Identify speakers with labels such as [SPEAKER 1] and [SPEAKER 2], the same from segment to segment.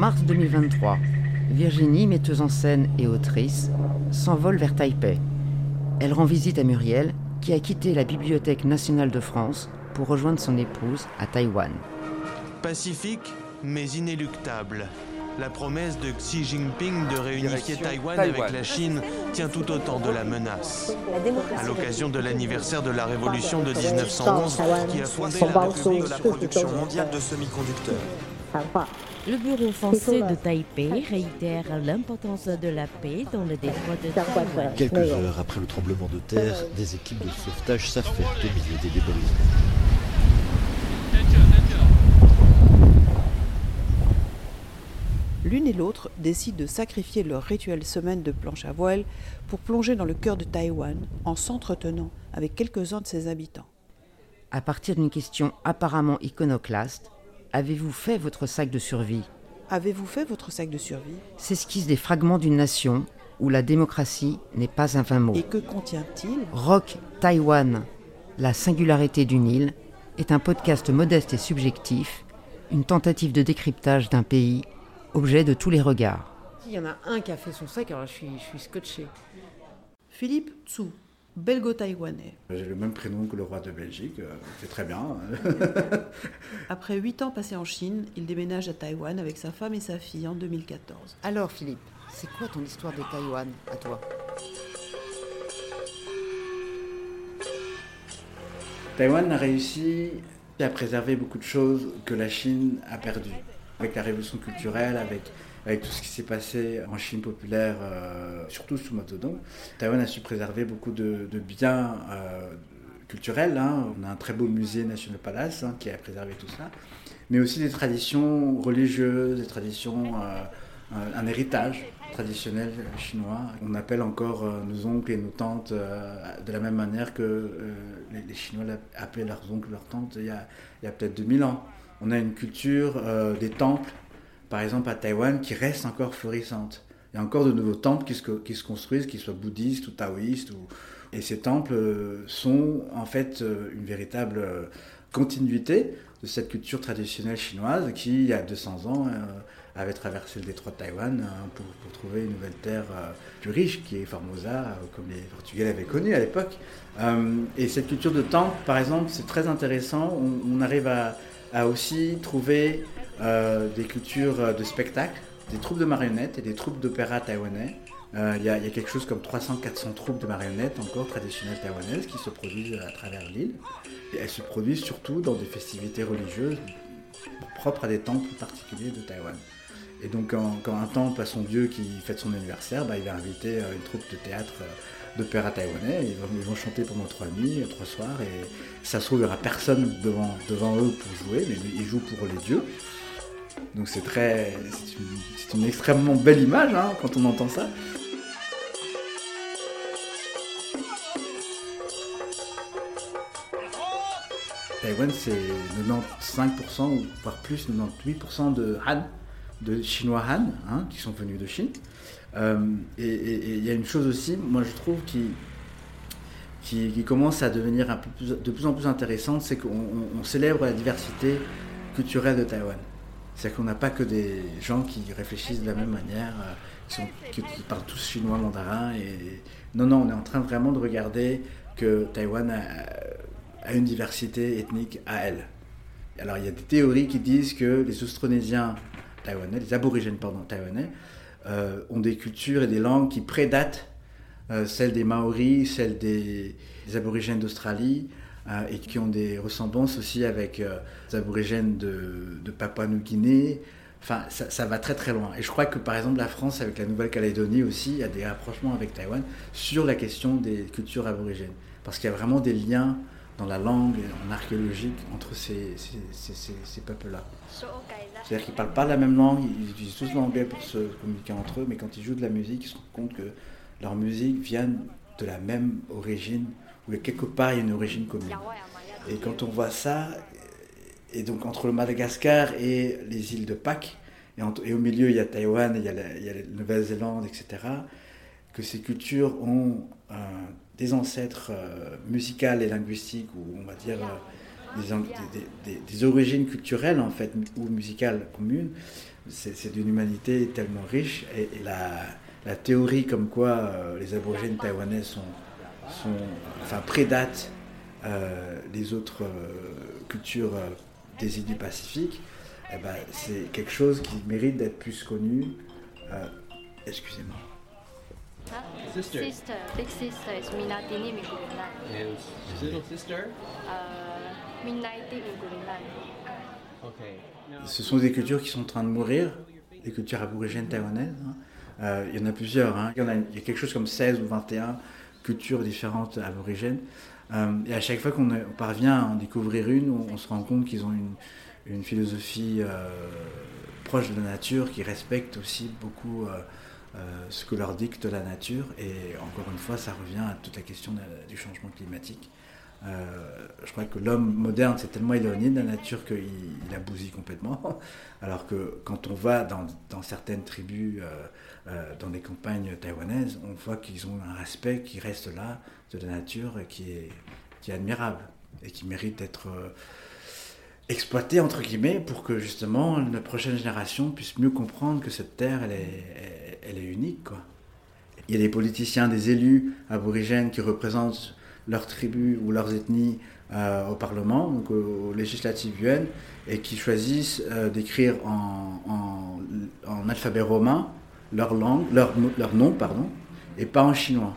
[SPEAKER 1] mars 2023, Virginie, metteuse en scène et autrice, s'envole vers Taipei. Elle rend visite à Muriel, qui a quitté la Bibliothèque nationale de France pour rejoindre son épouse à Taïwan.
[SPEAKER 2] Pacifique, mais inéluctable. La promesse de Xi Jinping de réunifier Taïwan, avec la Chine tient tout autant de la menace. À l'occasion de l'anniversaire de la révolution de 1911, qui a fondé la République de la production mondiale de semi-conducteurs.
[SPEAKER 3] Le bureau français de Taipei réitère l'importance de la paix dans le détroit de Taïwan.
[SPEAKER 4] Quelques heures après le tremblement de terre, des équipes de sauvetage s'affairent au milieu des débris.
[SPEAKER 5] L'une et l'autre décident de sacrifier leur rituelle semaine de planche à voile pour plonger dans le cœur de Taïwan en s'entretenant avec quelques-uns de ses habitants.
[SPEAKER 1] À partir d'une question apparemment iconoclaste, avez-vous fait votre sac de survie?
[SPEAKER 5] Avez-vous fait votre sac de survie?
[SPEAKER 1] S'esquissent des fragments d'une nation où la démocratie n'est pas un vain mot.
[SPEAKER 5] Et que contient-il?
[SPEAKER 1] Rock Taïwan, la singularité d'une île, est un podcast modeste et subjectif, une tentative de décryptage d'un pays objet de tous les regards.
[SPEAKER 6] Il y en a un qui a fait son sac, alors je suis, je suis scotché.
[SPEAKER 5] Philippe Tsu, belgo-taïwanais.
[SPEAKER 7] J'ai le même prénom que le roi de Belgique, euh, c'est très bien.
[SPEAKER 5] Après huit ans passés en Chine, il déménage à Taïwan avec sa femme et sa fille en 2014.
[SPEAKER 6] Alors Philippe, c'est quoi ton histoire de Taïwan à toi?
[SPEAKER 7] Taïwan a réussi à préserver beaucoup de choses que la Chine a perdues avec la révolution culturelle, avec, tout ce qui s'est passé en Chine populaire, euh, surtout sous Mao Taïwan a su préserver beaucoup de, biens euh, culturels. Hein. On a un très beau musée National Palace hein, qui a préservé tout ça, mais aussi des traditions religieuses, des traditions, euh, un héritage traditionnel chinois. On appelle encore nos oncles et nos tantes de la même manière que les, Chinois appelaient leurs oncles et leurs tantes il y a, a peut-être 2000 ans on a une culture euh, des temples, par exemple à Taïwan, qui reste encore florissante. Il y a encore de nouveaux temples qui se, construisent, qu'ils soient bouddhistes ou taoïstes. Et ces temples euh, sont en fait euh, une véritable continuité de cette culture traditionnelle chinoise qui, il y a 200 ans, avait traversé le détroit de Taïwan pour, trouver une nouvelle terre plus riche, qui est Formosa, comme les Portugais l'avaient connu à l'époque. et cette culture de temple, par exemple, c'est très intéressant. on arrive à, a aussi trouvé euh, des cultures de spectacle, des troupes de marionnettes et des troupes d'opéra taïwanais. Euh, il y, a quelque chose comme 300-400 troupes de marionnettes encore traditionnelles taïwanaises qui se produisent à travers l'île. Elles se produisent surtout dans des festivités religieuses propres à des temples particuliers de Taïwan. Et donc quand, un temple a son dieu qui fête son anniversaire, bah, il va inviter euh, une troupe de théâtre d'opéra taïwanais. Ils vont, chanter pendant trois nuits, trois soirs, et ça se trouve, il n'y aura personne devant, devant eux pour jouer, mais ils jouent pour les dieux. Donc c'est très, c'est une, extrêmement belle image hein, quand on entend ça. Taïwan, c'est 95% ou voire plus, 98% de Han, de Chinois Han, hein, qui sont venus de Chine. Euh, et il y a une chose aussi, moi je trouve, qui, qui, commence à devenir un peu de plus en plus intéressante, c'est qu'on célèbre la diversité culturelle de Taïwan. C'est-à-dire qu'on n'a pas que des gens qui réfléchissent de la même manière, euh, qui, parlent tous chinois, mandarin. Et... Non, non, on est en train vraiment de regarder que Taïwan a, une diversité ethnique à elle. Alors il y a des théories qui disent que les Austronésiens taïwanais, les aborigènes pardon, taïwanais, euh, ont des cultures et des langues qui prédatent euh, celles des Maoris, celles des, aborigènes d'Australie, euh, et qui ont des ressemblances aussi avec les aborigènes de, de Papua-Nouvelle-Guinée. Enfin, ça, va très très loin. Et je crois que par exemple la France avec la Nouvelle-Calédonie aussi a des rapprochements avec Taïwan sur la question des cultures aborigènes. Parce qu'il y a vraiment des liens dans la langue, en archéologique, entre ces, ces, peuples-là. C'est-à-dire qu'ils ne parlent pas la même langue, ils utilisent tous l'anglais pour se communiquer entre eux, mais quand ils jouent de la musique, ils se rendent compte que leur musique vient de la même origine, ou quelque part il y a une origine commune. Et quand on voit ça, et donc entre le Madagascar et les îles de Pâques, et, au milieu il y a Taïwan, il y a la, Nouvelle-Zélande, etc., que ces cultures ont des ancêtres euh, musicaux et linguistiques, ou on va dire euh, des, origines culturelles en fait ou musicales communes. C'est d'une humanité tellement riche et, la, théorie comme quoi euh, les aborigènes taïwanais sont, enfin prédatent les autres cultures des îles du Pacifique, eh ben, c'est quelque chose qui mérite d'être plus connu. Excusez-moi.
[SPEAKER 8] Sister. Sister. Big sister is Minatini.
[SPEAKER 9] And little sister?
[SPEAKER 8] Uh.
[SPEAKER 7] Okay. Ce sont des cultures qui sont en train de mourir, des cultures aborigènes taïwanaises. Hein. Euh, il y en a plusieurs. Hein. Il, y en a, il, y a, quelque chose comme 16 ou 21 cultures différentes aborigènes. Euh, et à chaque fois qu'on parvient à en découvrir une, on, on se rend compte qu'ils ont une, une philosophie euh, proche de la nature qui respecte aussi beaucoup ce que leur dicte la nature. Et encore une fois, ça revient à toute la question du changement climatique. Euh, je crois que l'homme moderne s'est tellement éloigné de la nature qu'il il a bousillé complètement. Alors que quand on va dans, certaines tribus, euh, dans des campagnes taïwanaises, on voit qu'ils ont un respect qui reste là de la nature et qui est admirable et qui mérite d'être exploité entre guillemets pour que justement la prochaine génération puisse mieux comprendre que cette terre elle est, unique. Quoi. Il y a des politiciens, des élus aborigènes qui représentent leur tribu ou leurs ethnies euh, au Parlement, donc aux, législatives UN, et qui choisissent euh, d'écrire en, alphabet romain leur langue, leur, leur nom, pardon, et pas en chinois.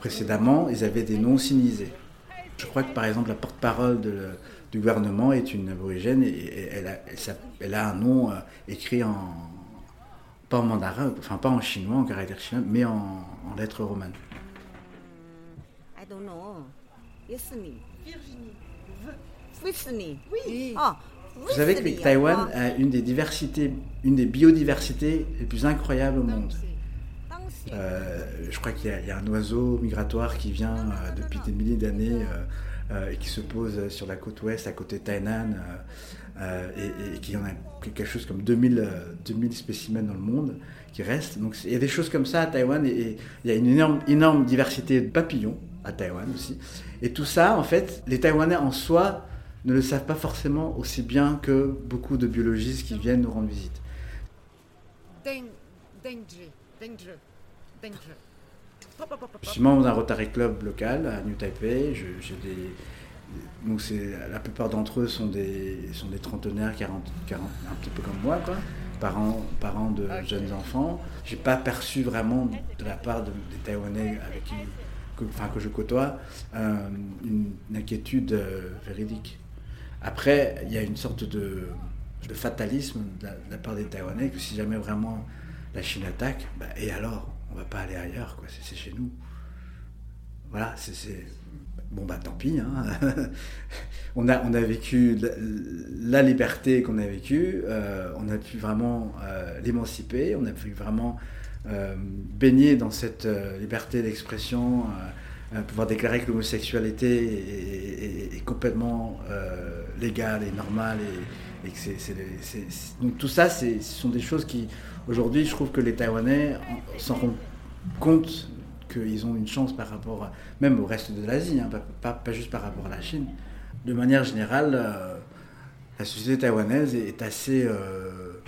[SPEAKER 7] Précédemment, ils avaient des noms sinisés. Je crois que par exemple la porte-parole du gouvernement est une aborigène et, elle, a, un nom euh, écrit en, pas en mandarin, enfin pas en chinois, en caractère chinois, mais en, lettres romanes.
[SPEAKER 10] I don't know. Virginie. Virginie. Oui. Ah,
[SPEAKER 7] Vous savez que Taïwan a une des diversités, une des biodiversités les plus incroyables au monde. Euh, je crois qu'il y, a un oiseau migratoire qui vient euh, depuis des milliers d'années euh, et qui se pose sur la côte ouest, à côté de Tainan. Et, qu'il y en a quelque chose comme 2000, 2000 euh, spécimens dans le monde qui restent. Donc il y a des choses comme ça à Taïwan et, il y a une énorme, énorme diversité de papillons à Taïwan aussi. Et tout ça, en fait, les Taïwanais en soi ne le savent pas forcément aussi bien que beaucoup de biologistes qui viennent nous rendre visite. Je suis membre d'un Rotary Club local à New Taipei. Des, donc la plupart d'entre eux sont des, sont des trentenaires, 40, 40, un petit peu comme moi, quoi, parents, parents de jeunes enfants. J'ai pas perçu vraiment de la part des Taïwanais avec qui, que, enfin, que je côtoie euh, une, inquiétude euh, véridique. Après, il y a une sorte de, de fatalisme de la, part des Taïwanais que si jamais vraiment la Chine attaque, bah, et alors? On va pas aller ailleurs, quoi, c'est, chez nous. Voilà, c'est bon bah tant pis. Hein. on, a, on a vécu la, liberté qu'on a vécue, euh, on a pu vraiment euh, l'émanciper, on a pu vraiment euh, baigner dans cette liberté d'expression, pouvoir déclarer que l'homosexualité est, complètement légale et normale. Et, que c'est, Donc tout ça, ce sont des choses qui, aujourd'hui, je trouve que les Taïwanais s'en rendent compte qu'ils ont une chance par rapport même au reste de l'Asie, hein, pas, juste par rapport à la Chine. De manière générale, euh, la société taïwanaise est assez, euh,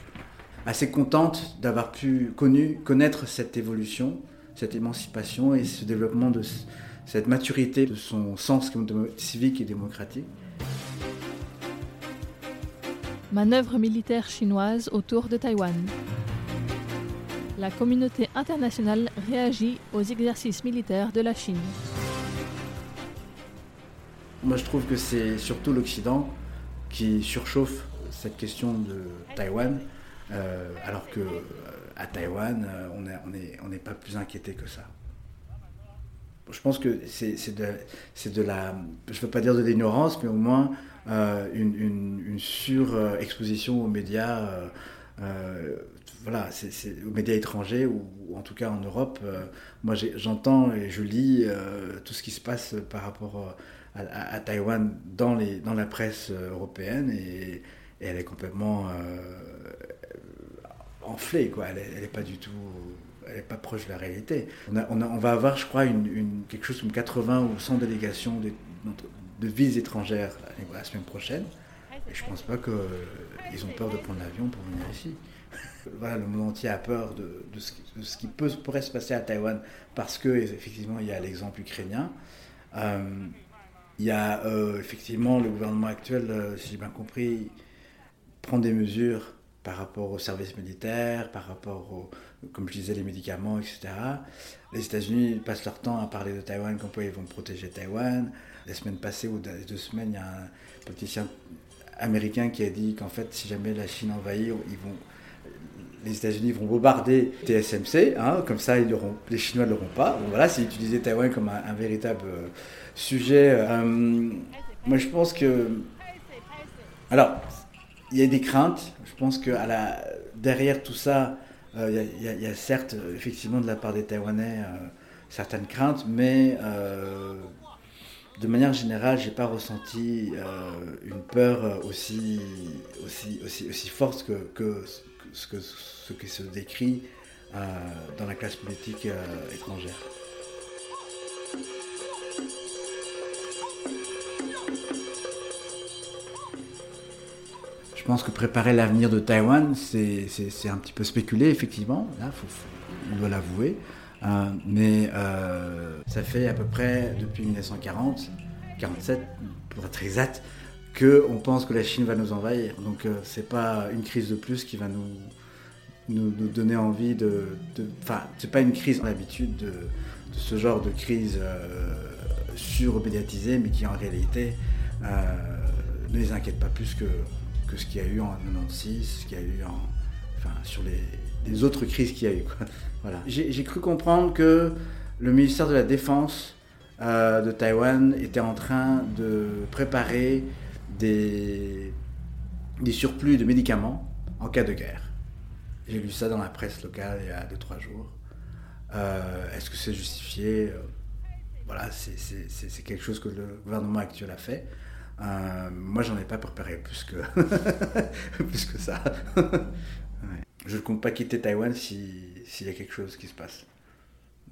[SPEAKER 7] assez contente d'avoir pu connu, connaître cette évolution, cette émancipation et ce développement de cette maturité de son sens civique et démocratique.
[SPEAKER 11] Manœuvre militaire chinoise autour de Taïwan la communauté internationale réagit aux exercices militaires de la Chine.
[SPEAKER 7] Moi je trouve que c'est surtout l'Occident qui surchauffe cette question de Taïwan, euh, alors que euh, à Taïwan, euh, on n'est on est, pas plus inquiété que ça. Je pense que c'est de, de, la, je ne veux pas dire de l'ignorance, mais au moins une, une, surexposition aux médias voilà, c'est aux médias étrangers ou, en tout cas en Europe. Euh, moi, j'entends et je lis euh, tout ce qui se passe par rapport euh, à, Taïwan dans, la presse européenne et, elle est complètement enflée, quoi. Elle n'est pas du tout, elle est pas proche de la réalité. On, va avoir, je crois, quelque chose comme 80 ou 100 délégations de vises étrangères la semaine prochaine. Et je pense pas qu'ils ont peur de prendre l'avion pour venir ici. Voilà, le monde entier a peur de, ce, qui, pourrait se passer à Taïwan parce que effectivement il y a l'exemple ukrainien. Euh, il y a euh, effectivement le gouvernement actuel, euh, si j'ai bien compris, prend des mesures par rapport aux services militaires, par rapport aux, comme je disais, les médicaments, etc. Les États-Unis passent leur temps à parler de Taïwan, comme quoi ils vont protéger Taïwan. La semaine passée ou deux semaines, il y a un politicien américain qui a dit qu'en fait, si jamais la Chine envahit, ils vont, les États-Unis vont bombarder TSMC, hein, comme ça ils les Chinois ne l'auront pas. Voilà, c'est utiliser Taïwan comme un, véritable euh, sujet. Euh, moi, je pense que. Alors, il y a des craintes. Je pense que la, derrière tout ça, euh, il y, a certes, effectivement, de la part des Taïwanais, certaines craintes, mais de manière générale, j'ai pas ressenti une peur aussi, aussi, aussi, aussi forte que, que ce, que, ce qui se décrit euh, dans la classe politique euh, étrangère. Je pense que préparer l'avenir de Taïwan, c'est un petit peu spéculé, effectivement, là, on doit l'avouer. Euh, mais ça fait à peu près depuis 1940, 47 pour être exact, qu'on pense que la Chine va nous envahir. Donc euh, c'est pas une crise de plus qui va nous, nous, donner envie de... Enfin, c'est pas une crise en habitude de, ce genre de crise euh, surmédiatisée, mais qui en réalité euh, ne les inquiète pas plus que, que ce qu'il y a eu en 96, ce qu'il y a eu en, enfin, sur les, autres crises qu'il y a eu. Voilà. J'ai cru comprendre que le ministère de la Défense de Taïwan était en train de préparer des, des surplus de médicaments en cas de guerre. J'ai lu ça dans la presse locale il y a 2-3 jours. Euh, est-ce que c'est justifié? Voilà, c'est quelque chose que le gouvernement actuel a fait. Euh, moi, j'en ai pas préparé plus que, plus que ça. Je ne compte pas quitter Taïwan s'il y a quelque chose qui se passe.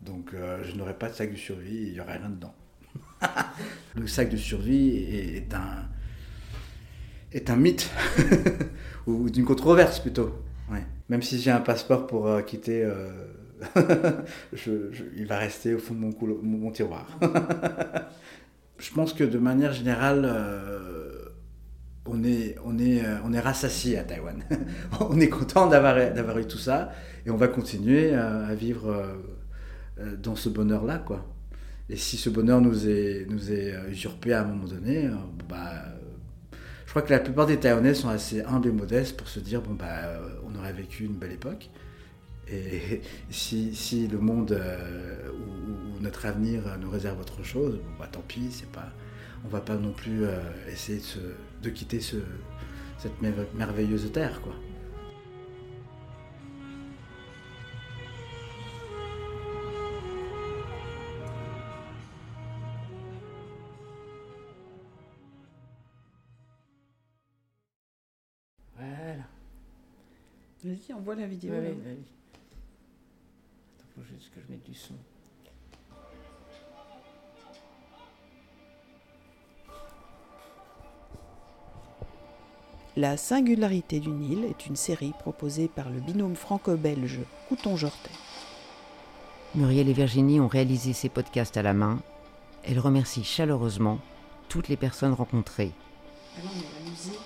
[SPEAKER 7] Donc, euh, je n'aurai pas de sac de survie, il n'y aurait rien dedans. le sac de survie est un, est un mythe, ou d'une controverse plutôt. Même si j'ai un passeport pour euh, quitter, il va rester au fond de mon, mon tiroir. Je pense que de manière générale, euh, on est, on est, on est rassasié à Taïwan. on est content d'avoir, eu tout ça et on va continuer à, vivre dans ce bonheur-là. quoi. Et si ce bonheur nous est, nous est usurpé à un moment donné, bah, je crois que la plupart des Taïwanais sont assez humbles et modestes pour se dire bon bah euh, on aurait vécu une belle époque. Et si, le monde euh, ou, notre avenir nous réserve autre chose, bon, bah, tant pis, c'est pas, on va pas non plus euh, essayer de, quitter cette merveilleuse terre. Quoi.
[SPEAKER 5] Vas-y, envoie la vidéo
[SPEAKER 1] oui, oui. Attends, faut juste que je mette du son.
[SPEAKER 5] La singularité du Nil est une série proposée par le binôme franco-belge Couton-Jortet.
[SPEAKER 1] Muriel et Virginie ont réalisé ces podcasts à la main. Elles remercient chaleureusement toutes les personnes rencontrées.
[SPEAKER 5] Alors, la musique.